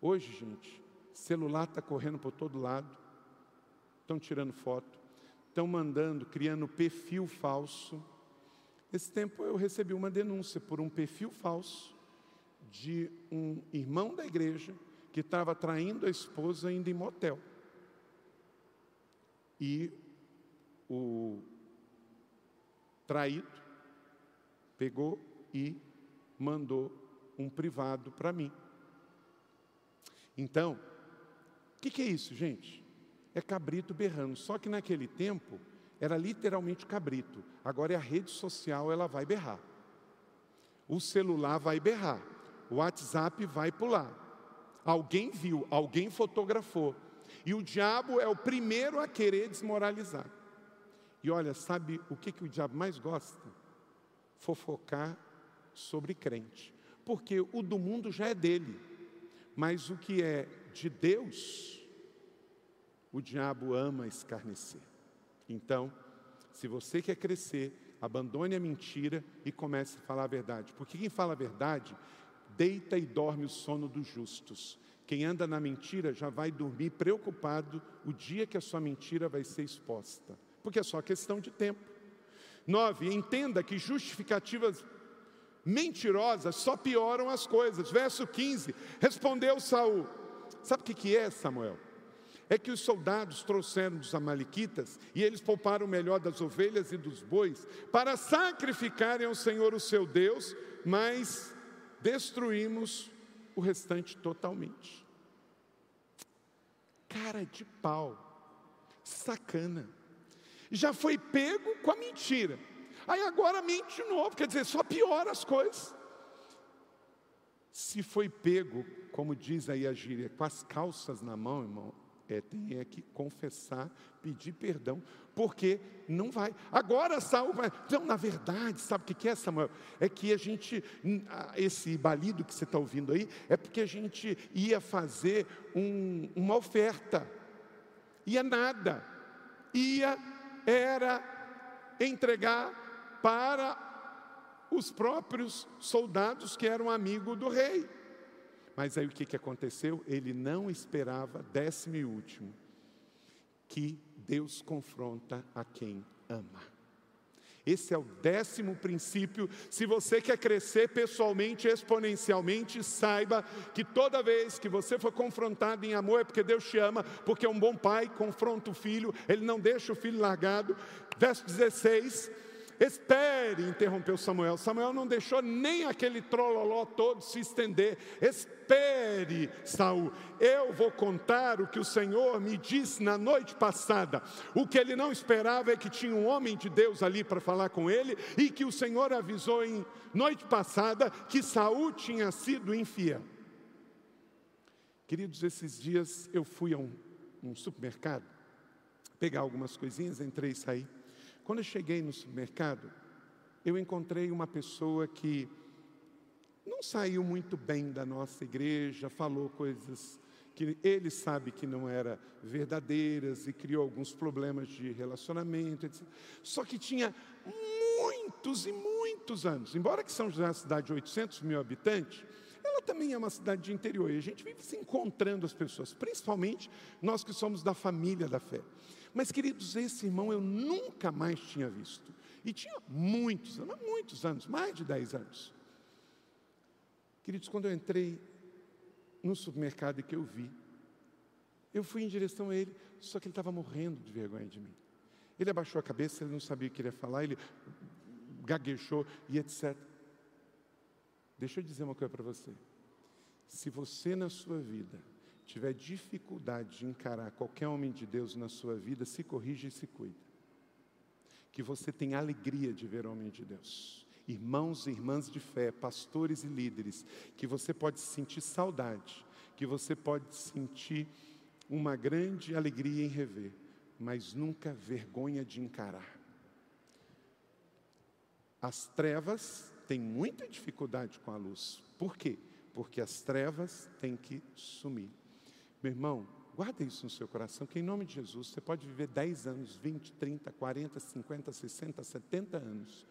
Hoje, gente, celular está correndo por todo lado, estão tirando foto, estão mandando, criando perfil falso esse tempo eu recebi uma denúncia por um perfil falso de um irmão da igreja que estava traindo a esposa indo em motel. E o traído pegou e mandou um privado para mim. Então, o que, que é isso, gente? É cabrito berrando. Só que naquele tempo era literalmente cabrito. Agora é a rede social, ela vai berrar. O celular vai berrar. O WhatsApp vai pular. Alguém viu, alguém fotografou. E o diabo é o primeiro a querer desmoralizar. E olha, sabe o que, que o diabo mais gosta? Fofocar sobre crente. Porque o do mundo já é dele. Mas o que é de Deus, o diabo ama escarnecer. Então, se você quer crescer, abandone a mentira e comece a falar a verdade. Porque quem fala a verdade, deita e dorme o sono dos justos. Quem anda na mentira já vai dormir preocupado o dia que a sua mentira vai ser exposta. Porque é só questão de tempo. Nove, entenda que justificativas mentirosas só pioram as coisas. Verso 15, respondeu Saul. Sabe o que é, Samuel? É que os soldados trouxeram dos Amalequitas e eles pouparam o melhor das ovelhas e dos bois para sacrificarem ao Senhor o seu Deus, mas destruímos o restante totalmente. Cara de pau, sacana. Já foi pego com a mentira. Aí agora mente de novo, quer dizer, só piora as coisas. Se foi pego, como diz aí a gíria, com as calças na mão, irmão, é, tem é que confessar, pedir perdão, porque não vai. Agora Saul vai. Então, na verdade, sabe o que é, Samuel? É que a gente, esse balido que você está ouvindo aí, é porque a gente ia fazer um, uma oferta. Ia nada. Ia, era entregar para os próprios soldados que eram amigos do rei. Mas aí o que, que aconteceu? Ele não esperava, décimo e último, que Deus confronta a quem ama. Esse é o décimo princípio. Se você quer crescer pessoalmente, exponencialmente, saiba que toda vez que você for confrontado em amor é porque Deus te ama, porque um bom pai confronta o filho, ele não deixa o filho largado. Verso 16 Espere, interrompeu Samuel. Samuel não deixou nem aquele trololó todo se estender. Espere, Saul. Eu vou contar o que o Senhor me disse na noite passada. O que ele não esperava é que tinha um homem de Deus ali para falar com ele e que o Senhor avisou em noite passada que Saul tinha sido infiel. Queridos, esses dias eu fui a um, um supermercado pegar algumas coisinhas, entrei e saí. Quando eu cheguei no supermercado, eu encontrei uma pessoa que não saiu muito bem da nossa igreja, falou coisas que ele sabe que não eram verdadeiras e criou alguns problemas de relacionamento, etc. Só que tinha muitos e muitos anos. Embora que São José é uma cidade de 800 mil habitantes, ela também é uma cidade de interior e a gente vive se encontrando as pessoas, principalmente nós que somos da família da fé. Mas, queridos, esse irmão eu nunca mais tinha visto. E tinha muitos muitos anos, mais de 10 anos. Queridos, quando eu entrei no supermercado e que eu vi, eu fui em direção a ele, só que ele estava morrendo de vergonha de mim. Ele abaixou a cabeça, ele não sabia o que ele ia falar, ele gaguejou e etc. Deixa eu dizer uma coisa para você. Se você na sua vida tiver dificuldade de encarar qualquer homem de Deus na sua vida, se corrija e se cuida. Que você tenha alegria de ver homem de Deus. Irmãos e irmãs de fé, pastores e líderes, que você pode sentir saudade, que você pode sentir uma grande alegria em rever, mas nunca vergonha de encarar. As trevas têm muita dificuldade com a luz. Por quê? Porque as trevas têm que sumir. Meu irmão, guarda isso no seu coração, que em nome de Jesus você pode viver 10 anos, 20, 30, 40, 50, 60, 70 anos,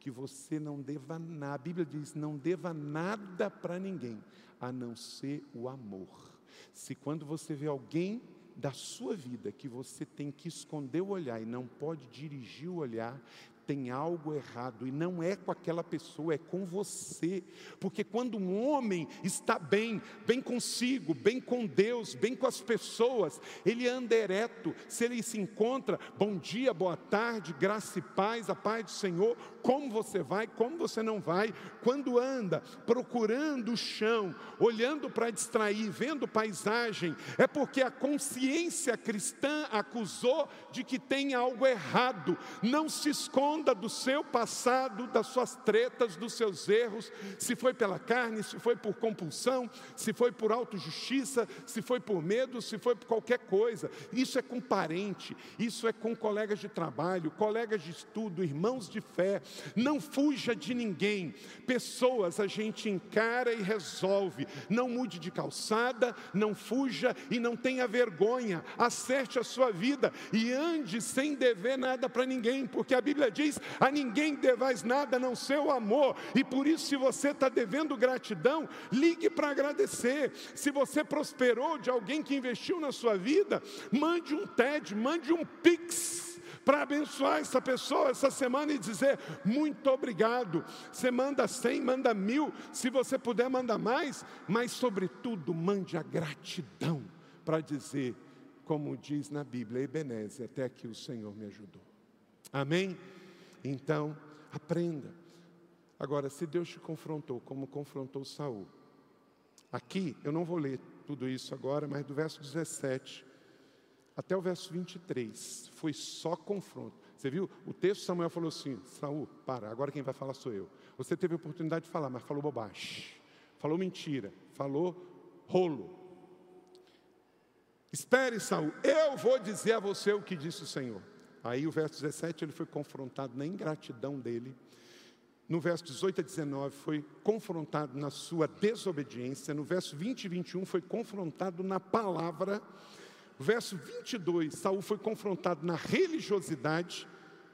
que você não deva nada. A Bíblia diz: não deva nada para ninguém, a não ser o amor. Se quando você vê alguém da sua vida que você tem que esconder o olhar e não pode dirigir o olhar, tem algo errado e não é com aquela pessoa, é com você. Porque quando um homem está bem, bem consigo, bem com Deus, bem com as pessoas, ele anda ereto. Se ele se encontra, bom dia, boa tarde, graça e paz, a paz do Senhor, como você vai, como você não vai. Quando anda procurando o chão, olhando para distrair, vendo paisagem, é porque a consciência cristã acusou de que tem algo errado. Não se esconda do seu passado, das suas tretas, dos seus erros, se foi pela carne, se foi por compulsão, se foi por autojustiça, se foi por medo, se foi por qualquer coisa. Isso é com parente, isso é com colegas de trabalho, colegas de estudo, irmãos de fé. Não fuja de ninguém. Pessoas a gente encara e resolve. Não mude de calçada, não fuja e não tenha vergonha. Acerte a sua vida e ande sem dever nada para ninguém, porque a Bíblia diz a ninguém devais nada a não ser o amor. E por isso, se você está devendo gratidão, ligue para agradecer. Se você prosperou de alguém que investiu na sua vida, mande um TED, mande um Pix para abençoar essa pessoa essa semana e dizer muito obrigado. Você manda cem, manda mil, se você puder, manda mais, mas, sobretudo, mande a gratidão para dizer, como diz na Bíblia, Ebenezer, até aqui o Senhor me ajudou. Amém? Então, aprenda. Agora, se Deus te confrontou, como confrontou Saul, aqui eu não vou ler tudo isso agora, mas do verso 17 até o verso 23 foi só confronto. Você viu? O texto Samuel falou assim: Saul, para, agora quem vai falar sou eu. Você teve a oportunidade de falar, mas falou bobagem. falou mentira, falou rolo. Espere, Saul, eu vou dizer a você o que disse o Senhor. Aí o verso 17 ele foi confrontado na ingratidão dele. No verso 18 a 19 foi confrontado na sua desobediência. No verso 20 e 21 foi confrontado na palavra. Verso 22, Saul foi confrontado na religiosidade.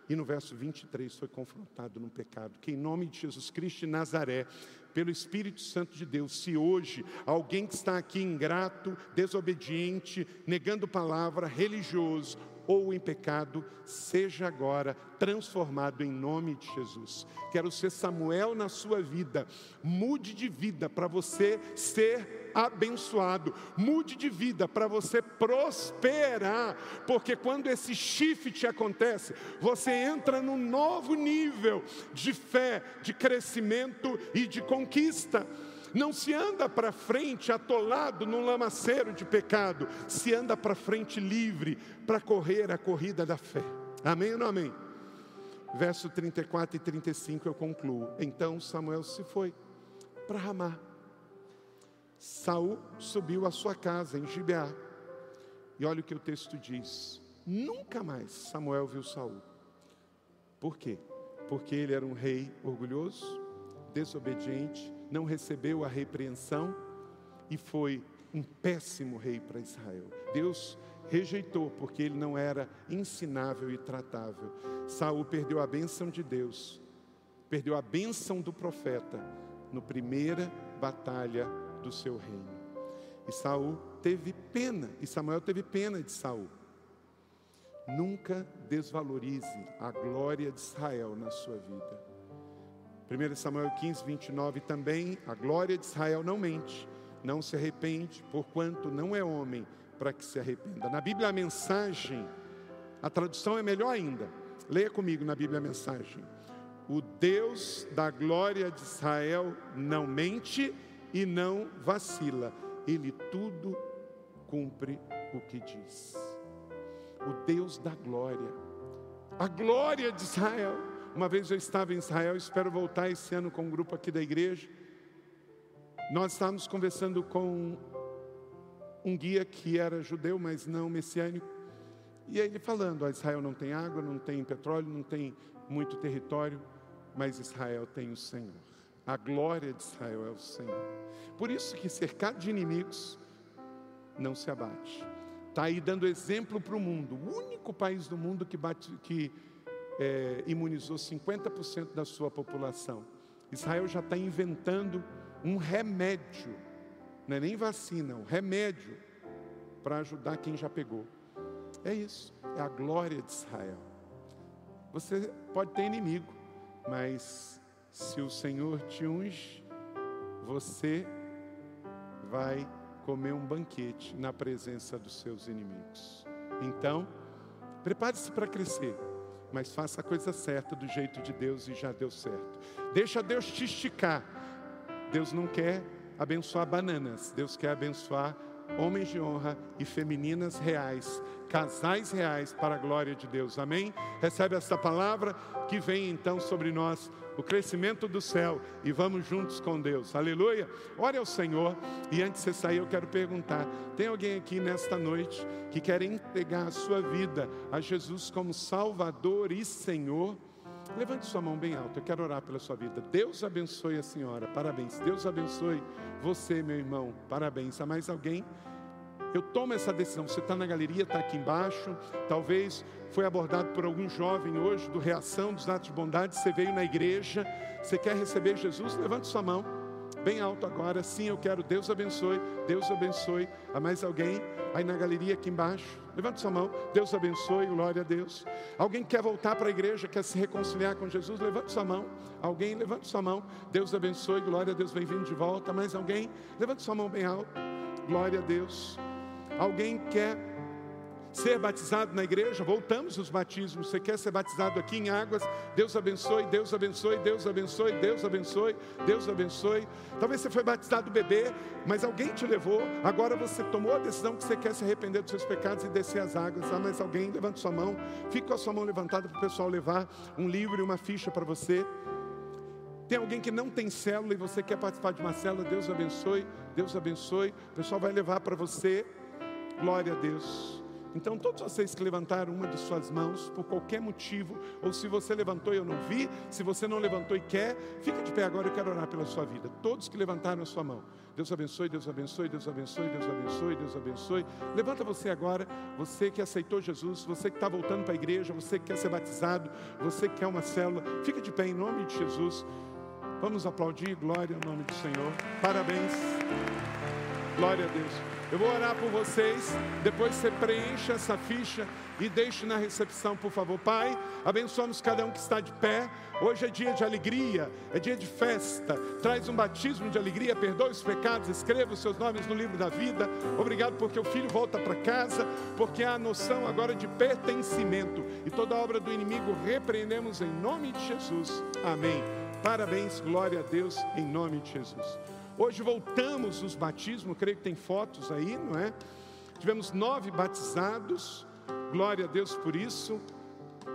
E no verso 23 foi confrontado no pecado. Que em nome de Jesus Cristo de Nazaré, pelo Espírito Santo de Deus, se hoje alguém que está aqui ingrato, desobediente, negando palavra, religioso, ou em pecado, seja agora transformado em nome de Jesus. Quero ser Samuel na sua vida. Mude de vida para você ser abençoado. Mude de vida para você prosperar, porque quando esse shift acontece, você entra num novo nível de fé, de crescimento e de conquista. Não se anda para frente atolado num lamaceiro de pecado, se anda para frente livre para correr a corrida da fé. Amém ou não amém? Verso 34 e 35 eu concluo. Então Samuel se foi para Ramá. Saul subiu à sua casa em Gibeá. E olha o que o texto diz: Nunca mais Samuel viu Saul. Por quê? Porque ele era um rei orgulhoso, desobediente, não recebeu a repreensão e foi um péssimo rei para Israel. Deus rejeitou porque ele não era ensinável e tratável. Saul perdeu a bênção de Deus, perdeu a bênção do profeta no primeira batalha do seu reino. E Saul teve pena, e Samuel teve pena de Saul. Nunca desvalorize a glória de Israel na sua vida. 1 Samuel 15, 29 também, a glória de Israel não mente, não se arrepende, porquanto não é homem para que se arrependa. Na Bíblia a mensagem, a tradução é melhor ainda. Leia comigo na Bíblia a mensagem. O Deus da glória de Israel não mente e não vacila. Ele tudo cumpre o que diz. O Deus da glória. A glória de Israel uma vez eu estava em Israel, espero voltar esse ano com um grupo aqui da igreja. Nós estávamos conversando com um guia que era judeu, mas não messiânico. E ele falando: Israel não tem água, não tem petróleo, não tem muito território, mas Israel tem o Senhor. A glória de Israel é o Senhor. Por isso que cercado de inimigos não se abate. Está aí dando exemplo para o mundo. O único país do mundo que, bate, que é, imunizou 50% da sua população. Israel já está inventando um remédio, não é nem vacina, um remédio para ajudar quem já pegou. É isso, é a glória de Israel. Você pode ter inimigo, mas se o Senhor te unge, você vai comer um banquete na presença dos seus inimigos. Então, prepare-se para crescer mas faça a coisa certa do jeito de Deus e já deu certo. Deixa Deus te esticar. Deus não quer abençoar bananas, Deus quer abençoar homens de honra e femininas reais, casais reais para a glória de Deus. Amém? Recebe essa palavra que vem então sobre nós o crescimento do céu e vamos juntos com Deus. Aleluia. Ore ao Senhor e antes de você sair eu quero perguntar: tem alguém aqui nesta noite que quer entregar a sua vida a Jesus como Salvador e Senhor? Levante sua mão bem alta, eu quero orar pela sua vida. Deus abençoe a senhora, parabéns. Deus abençoe você, meu irmão, parabéns. Há mais alguém? Eu tomo essa decisão. Você está na galeria, está aqui embaixo. Talvez foi abordado por algum jovem hoje do Reação dos Atos de Bondade. Você veio na igreja, você quer receber Jesus? Levante sua mão, bem alto agora. Sim, eu quero. Deus abençoe. Deus abençoe. Há mais alguém aí na galeria aqui embaixo? Levante sua mão. Deus abençoe. Glória a Deus. Alguém quer voltar para a igreja, quer se reconciliar com Jesus? Levante sua mão. Alguém, levante sua mão. Deus abençoe. Glória a Deus. Bem-vindo de volta. Mais alguém? Levante sua mão bem alto. Glória a Deus. Alguém quer ser batizado na igreja? Voltamos os batismos. Você quer ser batizado aqui em águas? Deus abençoe, Deus abençoe, Deus abençoe, Deus abençoe, Deus abençoe. Talvez você foi batizado bebê, mas alguém te levou. Agora você tomou a decisão que você quer se arrepender dos seus pecados e descer as águas. Ah, mas alguém levanta sua mão. Fique com a sua mão levantada para o pessoal levar um livro e uma ficha para você. Tem alguém que não tem célula e você quer participar de uma célula, Deus abençoe, Deus abençoe. O pessoal vai levar para você. Glória a Deus. Então, todos vocês que levantaram uma de suas mãos, por qualquer motivo, ou se você levantou e eu não vi, se você não levantou e quer, fica de pé agora, eu quero orar pela sua vida. Todos que levantaram a sua mão. Deus abençoe, Deus abençoe, Deus abençoe, Deus abençoe, Deus abençoe. Levanta você agora, você que aceitou Jesus, você que está voltando para a igreja, você que quer ser batizado, você que quer uma célula, fica de pé em nome de Jesus. Vamos aplaudir, glória ao nome do Senhor. Parabéns. Glória a Deus. Eu vou orar por vocês. Depois você preencha essa ficha e deixe na recepção, por favor. Pai, abençoamos cada um que está de pé. Hoje é dia de alegria, é dia de festa. Traz um batismo de alegria, perdoe os pecados, escreva os seus nomes no livro da vida. Obrigado porque o filho volta para casa, porque há a noção agora de pertencimento. E toda obra do inimigo repreendemos em nome de Jesus. Amém. Parabéns, glória a Deus, em nome de Jesus. Hoje voltamos os batismos, creio que tem fotos aí, não é? Tivemos nove batizados, glória a Deus por isso.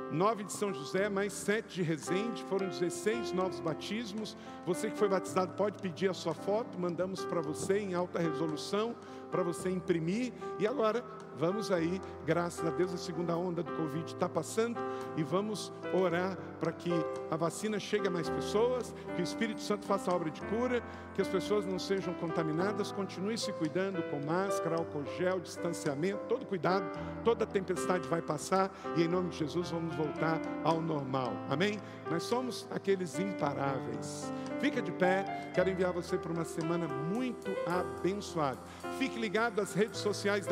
Nove de São José, mais sete de Resende, foram 16 novos batismos. Você que foi batizado pode pedir a sua foto, mandamos para você em alta resolução, para você imprimir. E agora Vamos aí, graças a Deus, a segunda onda do Covid está passando e vamos orar para que a vacina chegue a mais pessoas, que o Espírito Santo faça a obra de cura, que as pessoas não sejam contaminadas, continue se cuidando com máscara, álcool gel, distanciamento, todo cuidado, toda tempestade vai passar e em nome de Jesus vamos voltar ao normal. Amém? Nós somos aqueles imparáveis. Fica de pé, quero enviar você para uma semana muito abençoada. Fique ligado às redes sociais